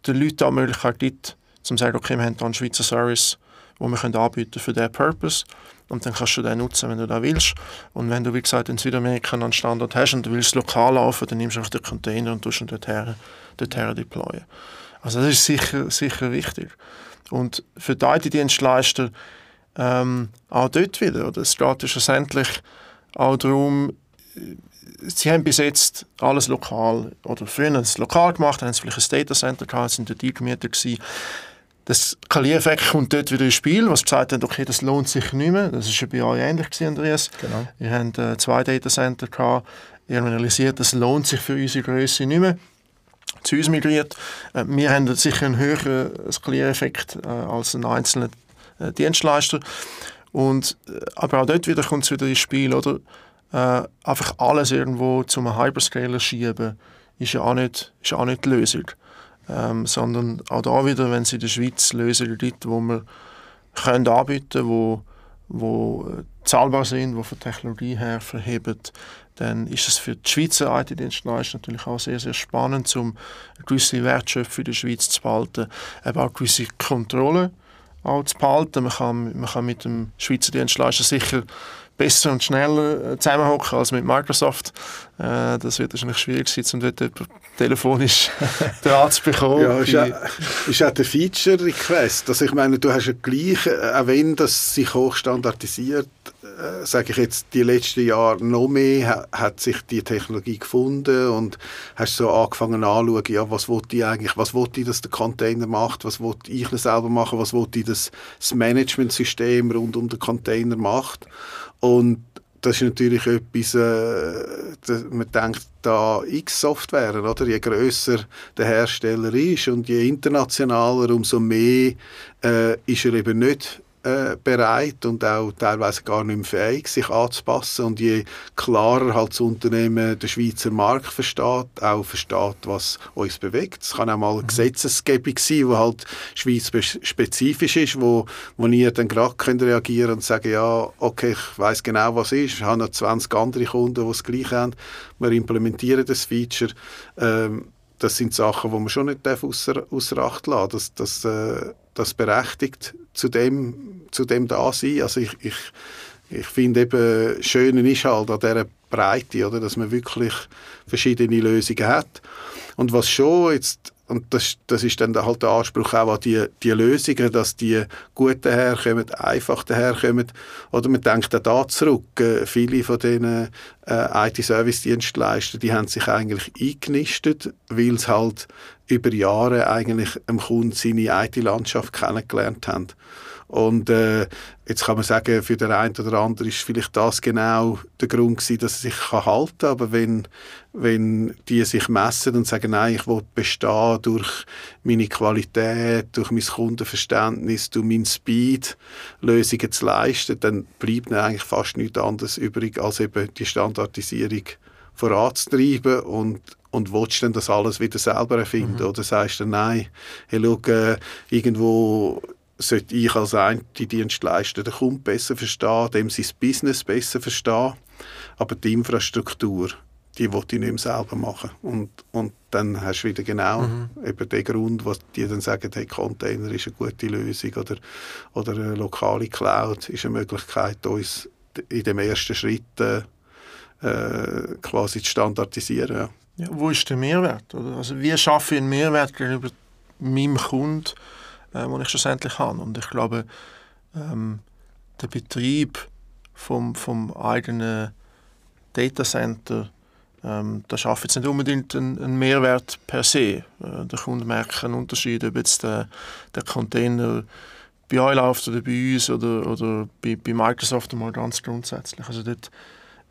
den Leuten auch die Möglichkeit gibt, zu sagen, okay, wir haben hier einen Schweizer Service, den wir können anbieten für diesen Purpose und dann kannst du den nutzen, wenn du das willst. Und wenn du, wie gesagt, in Südamerika einen Standort hast und du willst lokal laufen, dann nimmst du einfach den Container und tust ihn dorthin, dorthin deployen. Also das ist sicher, sicher wichtig. Und für die IT-Dienstleister ähm, auch dort wieder. Oder? Es geht schlussendlich auch darum, sie haben bis jetzt alles lokal, oder früher haben es lokal gemacht, haben sie vielleicht ein Datacenter gehabt, sind dort eingemietet gewesen das Skaliereffekt kommt dort wieder ins Spiel, was gesagt hat, okay, das lohnt sich nicht mehr. Das war ja bei euch ähnlich, gewesen, Andreas. Genau. Wir haben äh, zwei Datacenter gehabt. Ihr habt realisiert, das lohnt sich für unsere Größe nicht mehr. Zu uns migriert. Äh, wir haben sicher einen höheren Skaliereffekt äh, als ein einzelner äh, Dienstleister. Und, äh, aber auch dort wieder kommt es wieder ins Spiel, oder? Äh, einfach alles irgendwo zum Hyperscaler schieben, ist ja auch nicht, ist auch nicht die Lösung ähm, sondern auch da wieder, wenn es in der Schweiz Lösungen gibt, wo wir können anbieten wo, wo äh, zahlbar sind, die von Technologie her verheben, dann ist es für die Schweizer IT-Dienstleister natürlich auch sehr, sehr spannend, um eine gewisse Wertschöpfung in der Schweiz zu behalten, eben auch gewisse Kontrolle auch zu behalten. Man kann, man kann mit dem Schweizer Dienstleister sicher besser und schneller äh, zusammenhocken als mit Microsoft. Äh, das wird wahrscheinlich schwierig sein, um dort telefonisch dran zu bekommen. Ja, ist, auch, ist auch der Feature-Request. Also ich meine, du hast ja gleich, äh, auch wenn das sich hochstandardisiert, äh, sage ich jetzt, die letzten Jahre noch mehr hat sich die Technologie gefunden und hast so angefangen anzuschauen, ja, was wollte ich eigentlich, was wollte ich, dass der Container macht, was wollte ich selber machen, was wollte ich, dass das Managementsystem rund um den Container macht. Und das ist natürlich etwas, äh, man denkt da X-Software, oder? Je grösser der Hersteller ist und je internationaler, umso mehr äh, ist er eben nicht äh, bereit und auch teilweise gar nicht mehr fähig, sich anzupassen. Und je klarer halt das Unternehmen den Schweizer Markt versteht, auch versteht, was uns bewegt. Es kann auch mal mhm. Gesetzesgebung sein, die halt schweizspezifisch ist, wo, wo ihr dann gerade könnt reagieren und sagen, ja, okay, ich weiß genau, was ist. Ich habe noch 20 andere Kunden, die das Gleiche haben. Wir implementieren das Feature. Ähm, das sind Sachen, die man schon nicht außer, außer Acht lassen Das, das, äh, das berechtigt zu dem, zu dem da sein. Also ich, ich, ich finde eben, schön ist halt an dieser Breite, oder, dass man wirklich verschiedene Lösungen hat. Und was schon jetzt und das, das ist dann halt der Anspruch auch an die, die Lösungen, dass die gut daherkommen, einfach daherkommen. Oder man denkt auch da zurück, äh, viele von diesen äh, IT-Service-Dienstleistern, die haben sich eigentlich eingenistet, weil sie halt über Jahre eigentlich am Kunden seine IT-Landschaft kennengelernt haben. Und äh, jetzt kann man sagen, für den einen oder anderen ist vielleicht das genau der Grund gewesen, dass er sich halten kann. Aber wenn, wenn die sich messen und sagen, nein, ich will bestehen durch meine Qualität, durch mein Kundenverständnis, durch meinen Speed, Lösungen zu leisten, dann bleibt eigentlich fast nichts anderes übrig, als eben die Standardisierung voranzutreiben und und willst dann das alles wieder selber erfinden mhm. oder sagst du nein, hey, schau, äh, irgendwo sollte ich als IT-Dienstleister den Kunden besser verstehen, dem sein Business besser verstehen, aber die Infrastruktur, die will ich nicht mehr selber machen. Und, und dann hast du wieder genau mhm. eben den Grund, was die dann sagen, hey, Container ist eine gute Lösung oder, oder eine lokale Cloud ist eine Möglichkeit, uns in dem ersten Schritt äh, quasi zu standardisieren. Ja. Ja, wo ist der Mehrwert? Also wie schaffe ich einen Mehrwert gegenüber meinem Kunden, äh, den ich schlussendlich habe? Und ich glaube, ähm, der Betrieb vom, vom eigenen Datacenter, ähm, da schafft jetzt nicht unbedingt einen, einen Mehrwert per se. Äh, der Kunde merkt einen Unterschied, ob jetzt der, der Container bei euch läuft oder bei uns oder, oder bei, bei Microsoft mal ganz grundsätzlich. Also dort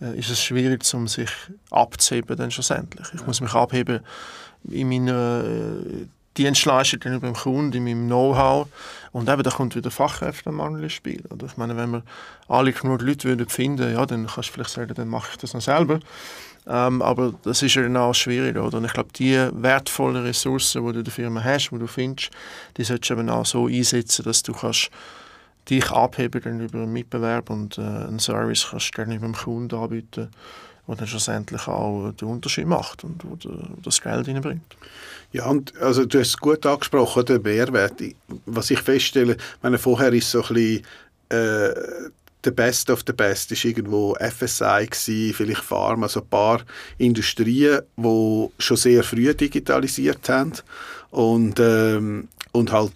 äh, ist es schwierig, um sich abzuheben dann schlussendlich. Ich ja. muss mich abheben in meiner äh, Dienstleistung gegenüber dem Kunden, in meinem Know-how. Und eben, da kommt wieder Fachkräftemangel ins Spiel. Oder ich meine, wenn wir alle genug Leute würden finden, ja, dann kannst du vielleicht sagen, dann mache ich das noch selber. Ähm, aber das ist ja dann auch schwierig, oder? Und ich glaube, die wertvollen Ressourcen, die du in der Firma hast, die du findest, die solltest du eben auch so einsetzen, dass du kannst dich abheben gegenüber einem Mitbewerb und äh, einen Service kannst du gegenüber dem Kunden anbieten, der dann schlussendlich auch den Unterschied macht und wo, wo das Geld reinbringt. Ja, und also du hast es gut angesprochen, der Mehrwert. Was ich feststelle, meine vorher ist so ein bisschen äh, der Best of the Best ist irgendwo FSI gewesen, vielleicht Pharma, so ein paar Industrien, die schon sehr früh digitalisiert haben und, ähm, und halt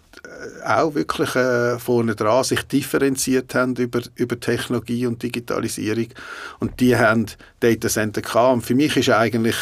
auch wirklich äh, vorne dran sich differenziert haben über, über Technologie und Digitalisierung und die haben Data Center gehabt. Und für mich ist eigentlich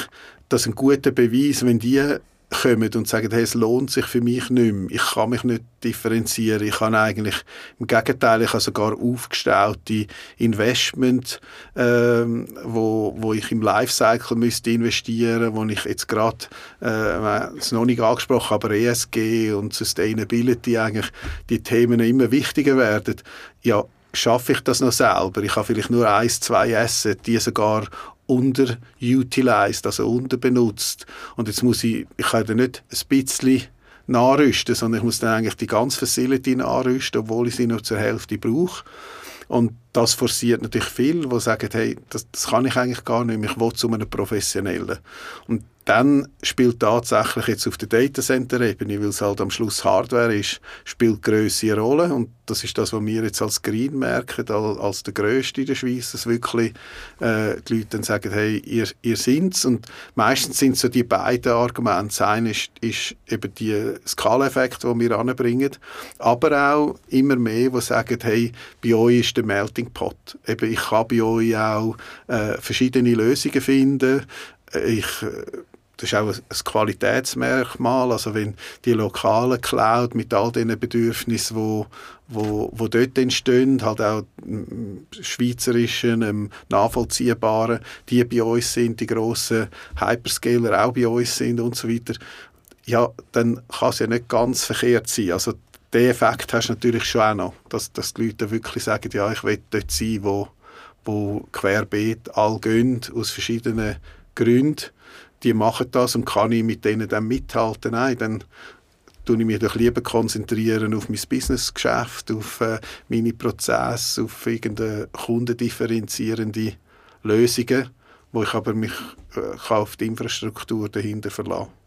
das ein guter Beweis, wenn die kommen und sagen, hey, es lohnt sich für mich nicht mehr. Ich kann mich nicht differenzieren. Ich kann eigentlich, im Gegenteil, ich habe sogar aufgestellte Investment, ähm, wo, wo ich im Lifecycle müsste investieren, wo ich jetzt gerade, äh, noch nicht angesprochen, aber ESG und Sustainability eigentlich die Themen immer wichtiger werden. Ja, schaffe ich das noch selber? Ich habe vielleicht nur eins, zwei Assets, die sogar underutilized, also unterbenutzt. Und jetzt muss ich, ich kann da nicht ein bisschen nachrüsten, sondern ich muss dann eigentlich die ganze Facility nachrüsten, obwohl ich sie nur zur Hälfte brauche. Und das forciert natürlich viel, die sagen, hey, das, das kann ich eigentlich gar nicht mehr, ich will zu einem Professionellen. Und dann spielt tatsächlich jetzt auf der Datacenter-Ebene, weil es halt am Schluss Hardware ist, spielt Größe eine Rolle und das ist das, was wir jetzt als Green merken, als der Größte in der Schweiz, dass wirklich äh, die Leute dann sagen, hey, ihr, ihr sind's und meistens sind so die beiden Argumente. Das ist, ist eben die Skaleneffekt, den wir anbringen, aber auch immer mehr, die sagen, hey, bei euch ist der Melting Pot. Eben, ich kann bei euch auch äh, verschiedene Lösungen finden, ich äh, das ist auch ein Qualitätsmerkmal. Also wenn die lokale Cloud mit all den Bedürfnissen, wo, wo, wo dort entstehen, halt auch schweizerischen, ähm, nachvollziehbaren, die bei uns sind, die grossen Hyperscaler auch bei uns sind und so weiter, ja, dann kann es ja nicht ganz verkehrt sein. Also den Effekt hast du natürlich schon auch noch, dass, dass die Leute wirklich sagen, ja, ich will dort sein, wo, wo querbeet all gehen, aus verschiedenen Gründen die machen das und kann ich mit denen dann mithalten? Nein, dann tue ich mich doch lieber konzentrieren auf mein Businessgeschäft, auf äh, meine Prozesse, auf irgendeine kundendifferenzierende Lösungen, wo ich aber mich äh, auf die Infrastruktur dahinter verlassen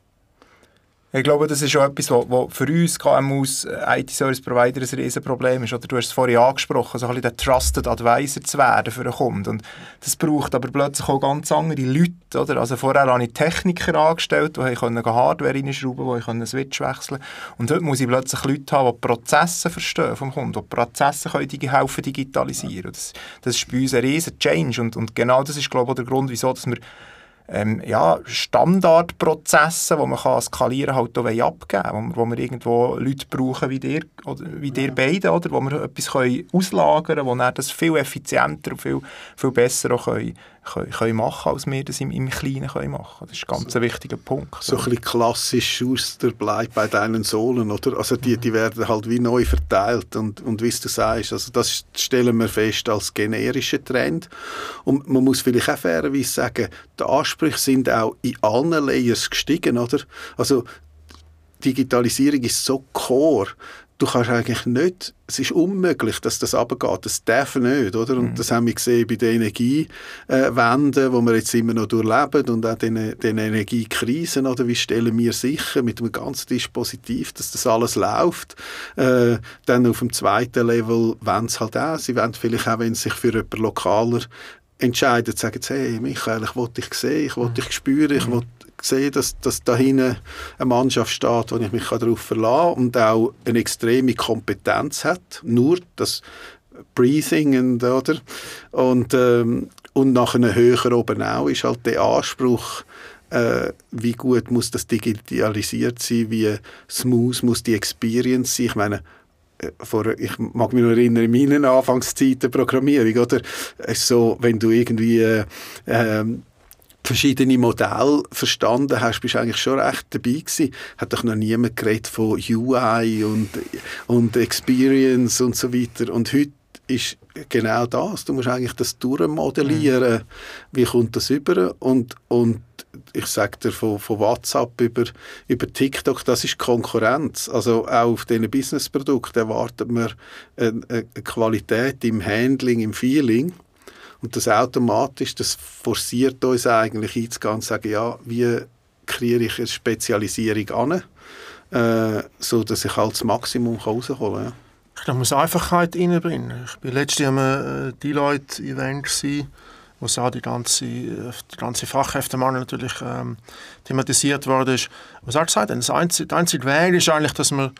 ich glaube, das ist auch etwas, was für uns KMUs, äh, IT-Service-Provider, ein Riesenproblem ist. Oder du hast es vorhin angesprochen, so ein bisschen der Trusted Advisor zu werden für einen Kunden. Und das braucht aber plötzlich auch ganz andere Leute. Oder? Also vorher habe ich Techniker angestellt, die können Hardware reinschrauben, die können Switch wechseln Und heute muss ich plötzlich Leute haben, die Prozesse verstehen vom Kunden, die Prozesse können helfen digitalisieren. Das, das ist bei uns ein riesen Change. Und, und genau das ist, glaube ich, der Grund, wieso dass wir ähm, ja, Standardprozesse, die man kann skalieren halt auch abgeben wo, wo wir irgendwo Leute brauchen wie dir, oder wie dir beide, oder, wo wir etwas können auslagern können, wo das viel effizienter und viel, viel besser auch können, können, können machen als wir das im, im Kleinen können machen Das ist ein ganz so, wichtiger Punkt. So ein bisschen klassisch Schuster bleibt bei deinen Sohlen, oder? Also die, die werden halt wie neu verteilt und, und wie du sagst, also das stellen wir fest als generischer Trend und man muss vielleicht auch fairerweise sagen, die Ansprüche sind auch in allen Layers gestiegen, oder? Also Digitalisierung ist so core, du kannst eigentlich nicht, es ist unmöglich, dass das runtergeht. Das darf nicht, oder? Und mhm. das haben wir gesehen bei den Energiewenden, die wir jetzt immer noch durchleben und auch den, den Energiekrisen, oder? Wie stellen wir sicher mit einem ganzen Dispositiv, dass das alles läuft? Äh, dann auf dem zweiten Level wollen sie halt auch, sie wollen vielleicht auch, wenn sie sich für jemanden lokaler entscheiden, sagen sie, hey Michael, ich wollte dich sehen, ich wollte dich spüren, ich mhm. Sehe, dass, dass da hinten eine Mannschaft steht, wo ich mich darauf verlassen kann und auch eine extreme Kompetenz hat. Nur das Breathing und, oder? und, ähm, und nach einem höheren oben auch ist halt der Anspruch, äh, wie gut muss das digitalisiert sein, wie smooth muss die Experience sein. Ich meine, äh, vor, ich mag mich noch erinnern, in meinen Anfangszeiten Programmierung, oder? So, wenn du irgendwie äh, ähm, verschiedene Modelle verstanden hast, bist du eigentlich schon recht dabei gewesen. Hat doch noch niemand geredet von UI und, und Experience und so weiter. Und heute ist genau das. Du musst eigentlich das durchmodellieren. Mhm. Wie kommt das über? Und, und ich sage dir, von, von WhatsApp über, über TikTok, das ist Konkurrenz. Also auch auf diesen Businessprodukten erwartet man eine, eine Qualität im Handling, im Feeling, und das automatisch, das forciert uns eigentlich einzugehen und sagen, ja, wie kriege ich eine Spezialisierung an, äh, so dass ich halt das Maximum rausholen kann. Ja. Ich glaube, man muss Einfachheit reinbringen. Ich war letztes Jahr am äh, Deloitte-Event, wo auch die ganze, die ganze Fachkräftemangel natürlich ähm, thematisiert wurde. Was er gesagt hat, das einzige, der einzige Weg ist eigentlich, dass man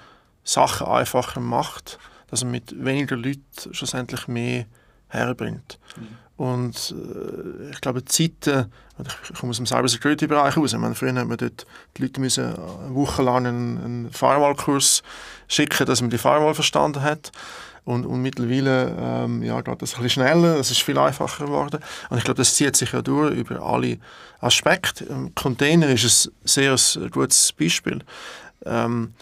Sachen einfacher macht, dass man mit weniger Leuten schlussendlich mehr herbringt. Mhm. Und äh, ich glaube, die Zeiten, ich komme aus dem Cybersecurity-Bereich raus, meine, früher hat man die Leute müssen eine Woche lang einen, einen Firewall-Kurs schicken, dass man die Firewall verstanden hat. Und, und mittlerweile ähm, ja, geht das ein bisschen schneller, es ist viel einfacher geworden. Und ich glaube, das zieht sich ja durch über alle Aspekte. Im Container ist ein sehr gutes Beispiel. Ähm,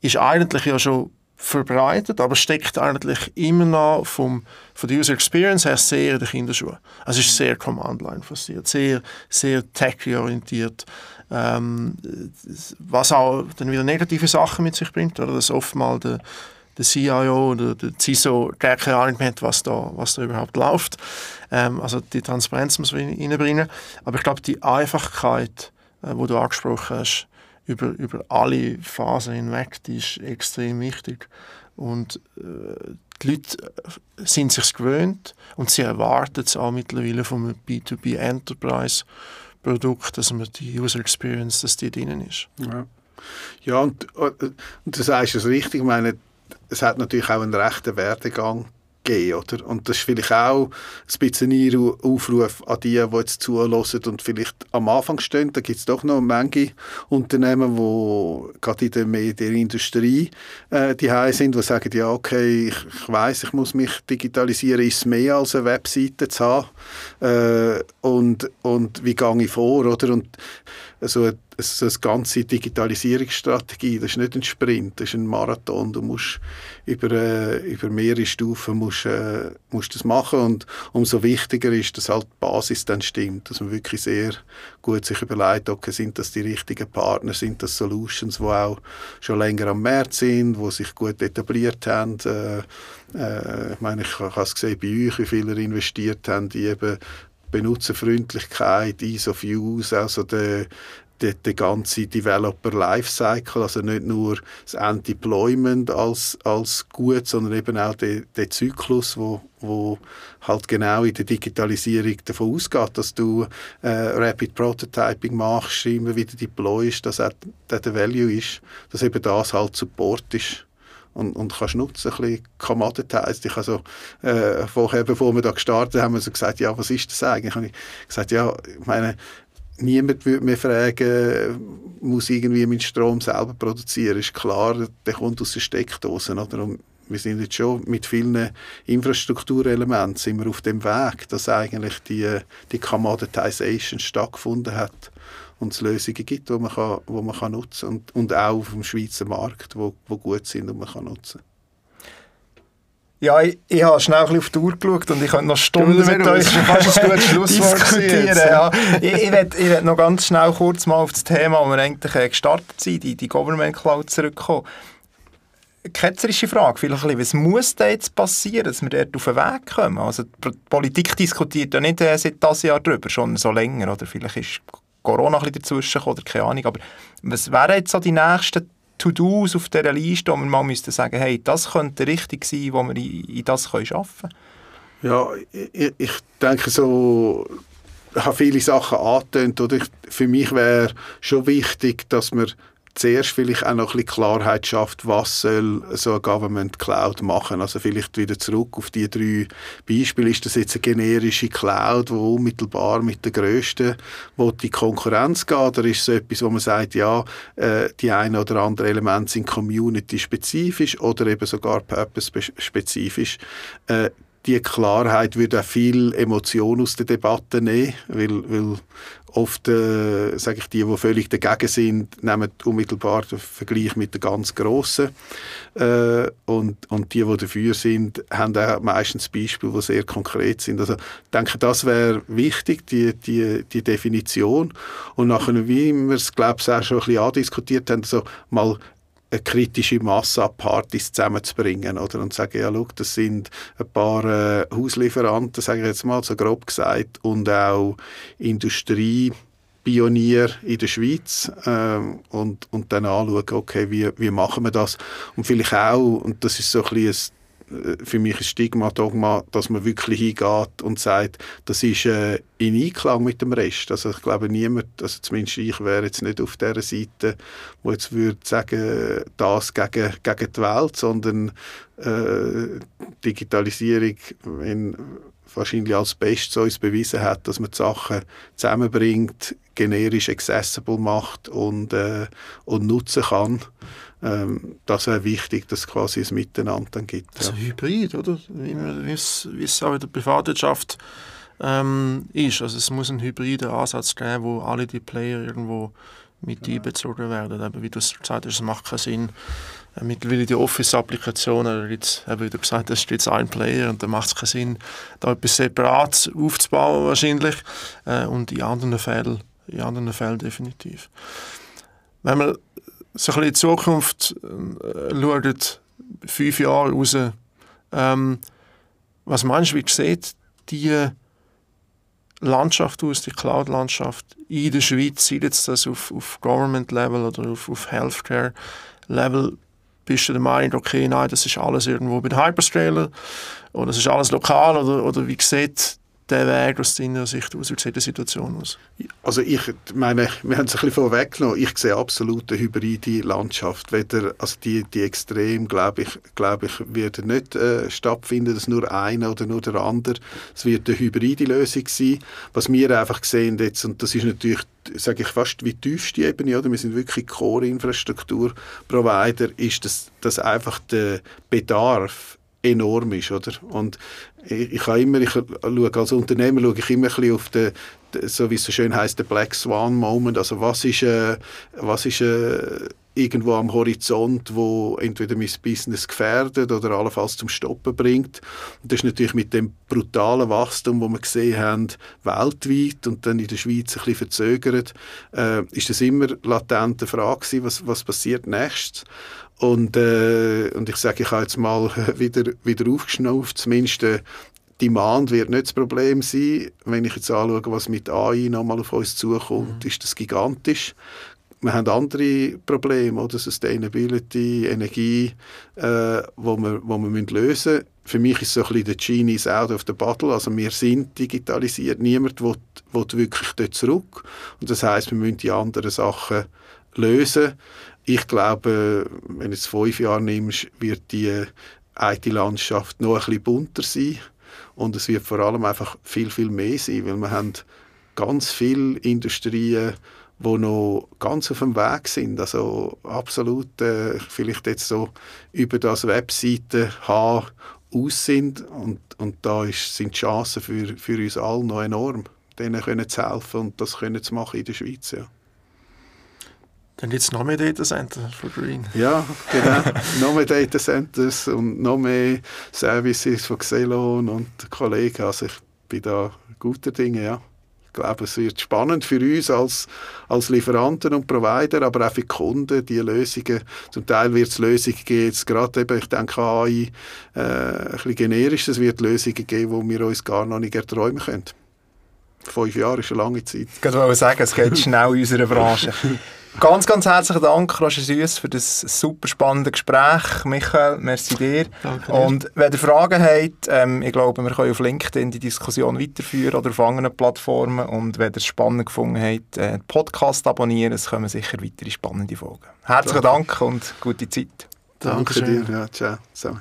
ist eigentlich ja schon verbreitet, aber steckt eigentlich immer noch vom, von der User Experience her sehr in den Kinderschuhen. Also es ist sehr Command-Line basiert, sehr, sehr tech-orientiert, ähm, was auch dann wieder negative Sachen mit sich bringt, oder dass oftmals der, der CIO oder der CISO gar keine Ahnung mehr hat, was da, was da überhaupt läuft. Ähm, also die Transparenz muss man reinbringen. Aber ich glaube, die Einfachkeit, äh, wo du angesprochen hast, über, über alle Phasen hinweg, die ist extrem wichtig. Und äh, die Leute äh, sind sich gewöhnt und sie erwarten es auch mittlerweile vom B2B Enterprise Produkt, dass man die User Experience, dass die drinnen ist. Ja, ja und, äh, und du sagst es richtig, ich meine, es hat natürlich auch einen rechten Werdegang geben, oder? Und das ist vielleicht auch ein bisschen ein Aufruf an die, die jetzt zuhören und vielleicht am Anfang stehen. Da gibt es doch noch Menge Unternehmen, die gerade in der Medienindustrie äh, sind, die sagen, ja, okay, ich, ich weiß, ich muss mich digitalisieren, ist mehr als eine Webseite zu haben? Äh, und, und wie gehe ich vor, oder? Und so eine, so eine ganze Digitalisierungsstrategie, das ist nicht ein Sprint, das ist ein Marathon. Du musst über, äh, über mehrere Stufen musst, äh, musst das machen und umso wichtiger ist, dass halt die Basis dann stimmt, dass man wirklich sehr gut sich überlegt, okay, sind das die richtigen Partner, sind das Solutions, die auch schon länger am Markt sind, die sich gut etabliert haben. Äh, äh, ich meine, ich habe es gesehen bei euch, wie viele investiert haben, die eben Benutzerfreundlichkeit, Ease of Use, also der, der, ganze Developer Lifecycle, also nicht nur das End-Deployment als, als gut, sondern eben auch der, der Zyklus, wo, wo halt genau in der Digitalisierung davon ausgeht, dass du äh, Rapid Prototyping machst, immer wieder deployst, dass auch der Value ist, dass eben das halt Support ist und, und kannst nutzen, ein bisschen commoditized. Ich also, äh, vorher, bevor wir da gestartet haben, haben wir so gesagt, ja, was ist das eigentlich? Ich gesagt, ja, ich meine, niemand würde mir fragen, muss irgendwie meinen Strom selber produzieren. Ist klar, der kommt aus den Steckdosen, oder? Und wir sind jetzt schon mit vielen Infrastrukturelementen sind wir auf dem Weg, dass eigentlich die, die Commoditization stattgefunden hat und es Lösungen gibt, die man, kann, die man kann nutzen kann und, und auch auf dem Schweizer Markt, wo, wo gut sind und man kann nutzen ja, ich, ich habe schnell auf die Uhr geschaut und ich könnte noch Stunden mit euch diskutieren. Ja. Ich, ich werde noch ganz schnell kurz mal auf das Thema, wo wir eigentlich äh, gestartet sind, die, die Government Cloud zurückkommen. ketzerische Frage, vielleicht ein bisschen, was muss da jetzt passieren, dass wir dort auf den Weg kommen? Also die Politik diskutiert ja nicht äh, seit diesem Jahr darüber, schon so länger, oder vielleicht ist Corona ein bisschen dazwischen oder keine Ahnung, aber was wären jetzt so die nächsten To-Dos auf dieser Liste, wo man mal müsste sagen, hey, das könnte richtig sein, wo wir in, in das können schaffen? Ja, ich, ich denke so, ich habe viele Sachen angetönt, oder ich, für mich wäre schon wichtig, dass wir zuerst vielleicht auch noch ein bisschen Klarheit schafft, was soll so eine Government Cloud machen. Also vielleicht wieder zurück auf die drei Beispiele. Ist das jetzt eine generische Cloud, die unmittelbar mit der grössten die Konkurrenz geht? Oder ist es etwas, wo man sagt, ja, äh, die ein oder andere Elemente sind community-spezifisch oder eben sogar purpose-spezifisch? Die Klarheit würde auch viel Emotion aus der Debatte nehmen, weil, weil oft, äh, sage ich, die, die völlig dagegen sind, nehmen unmittelbar den Vergleich mit den ganz Grossen. Äh, und, und die, die dafür sind, haben auch meistens Beispiele, die sehr konkret sind. Also ich denke, das wäre wichtig, die, die, die Definition. Und nachher, wie wir es, glaube ich, auch schon ein bisschen andiskutiert haben, so mal eine kritische Masse an Partys zusammenzubringen oder? und sagen, ja, schau, das sind ein paar äh, Hauslieferanten, sage ich jetzt mal so grob gesagt, und auch Industrie, Pionier in der Schweiz ähm, und, und dann anschauen, okay, wie, wie machen wir das? Und vielleicht auch, und das ist so ein bisschen für mich ein Stigma, Dogma, dass man wirklich hingeht und sagt, das ist äh, in Einklang mit dem Rest. Also ich glaube niemand, also zumindest ich wäre jetzt nicht auf der Seite, wo jetzt würde sagen, das gegen, gegen die Welt, sondern äh, Digitalisierung, wenn wahrscheinlich als Bestes uns bewiesen hat, dass man die Sachen zusammenbringt, generisch accessible macht und, äh, und nutzen kann ähm, das wäre wichtig, dass es quasi ein Miteinander dann gibt. Also Hybrid, oder? Wie es, es auch in der Privatwirtschaft ähm, ist. Also es muss einen hybriden Ansatz geben, wo alle die Player irgendwo mit ja. einbezogen werden. Aber wie du es gesagt hast, es macht keinen Sinn, äh, mittlerweile die Office-Applikationen, wie du gesagt hast, ist jetzt ein Player und dann macht es keinen Sinn, da etwas separat aufzubauen wahrscheinlich. Äh, und in anderen Fällen, in anderen Fällen definitiv. Wenn man so ein bisschen in die Zukunft äh, schaut, fünf Jahre raus, ähm, was meinst du, wie sieht die Landschaft aus, die Cloud-Landschaft in der Schweiz, sei jetzt das auf, auf Government-Level oder auf, auf Healthcare-Level, bist du der Meinung, okay, nein, das ist alles irgendwo bei den Hyperscaler oder das ist alles lokal oder, oder wie sieht der Weg aus deiner Sicht aus? Wie sieht die Situation aus? Also ich meine, wir haben es ein bisschen vorweggenommen. Ich sehe absolut eine hybride Landschaft. Weder, also die, die Extrem, glaube ich, glaube ich, wird nicht äh, stattfinden, dass nur einer oder nur der andere. Es wird eine hybride Lösung sein. Was wir einfach sehen jetzt, und das ist natürlich sage ich fast wie tiefste Ebene, oder? wir sind wirklich Core-Infrastruktur-Provider, ist, dass, dass einfach der Bedarf enorm ist, oder? Und ich, ich immer, ich schaue, als Unternehmer schaue ich immer ein bisschen auf den, so wie es so schön heißt, der Black Swan Moment. Also was ist, äh, was ist äh, irgendwo am Horizont, wo entweder mein Business gefährdet oder allenfalls zum Stoppen bringt. Und das ist natürlich mit dem brutalen Wachstum, wo wir gesehen haben, weltweit und dann in der Schweiz ein bisschen verzögert, äh, ist das immer latente Frage gewesen, was, was passiert nächstes. Und, äh, und ich sage, ich habe jetzt mal wieder, wieder aufgeschnauft, zumindest äh, Demand wird nicht das Problem sein. Wenn ich jetzt anschaue, was mit AI nochmal auf uns zukommt, mhm. ist das gigantisch. Wir haben andere Probleme, oder Sustainability, Energie, äh, wo wir, wo wir müssen lösen müssen. Für mich ist so ein bisschen der Chinese out of the battle. Also wir sind digitalisiert. Niemand will, will wirklich dort zurück. Und das heißt, wir müssen die anderen Sachen lösen. Ich glaube, wenn du es fünf Jahre nimmst, wird die IT-Landschaft noch ein bisschen bunter sein und es wird vor allem einfach viel, viel mehr sein, weil wir haben ganz viele Industrien, die noch ganz auf dem Weg sind. Also absolut äh, vielleicht jetzt so über das Webseiten haben aus sind und, und da ist, sind die Chancen für, für uns alle noch enorm, denen können zu helfen und das können zu machen in der Schweiz. Ja. Dann gibt es noch mehr Data Center für Green. Ja, genau. noch mehr Data Centers und noch mehr Services von Xelon und Kollegen. Also ich bin da guter Dinge, ja. Ich glaube, es wird spannend für uns als, als Lieferanten und Provider, aber auch für die Kunden, die Lösungen. Zum Teil wird es Lösungen geben, jetzt gerade eben, ich denke AI, äh, ein bisschen generisch, es wird Lösungen geben, die wir uns gar noch nicht erträumen können. Fünf Jahre ist eine lange Zeit. Ich wollte sagen, es geht schnell in unserer Branche. Ganz, ganz herzlichen Dank, Roger Süss, für das super spannende Gespräch. Michael, merci dir. Danke. Und wenn ihr Fragen habt, ähm, ich glaube, wir können auf LinkedIn die Diskussion weiterführen oder auf anderen Plattformen. Und wenn ihr es spannend gefunden habt, äh, den Podcast abonnieren, es kommen sicher weitere spannende Folgen. Herzlichen Dank und gute Zeit. Danke Dankeschön. dir. Ja, ciao.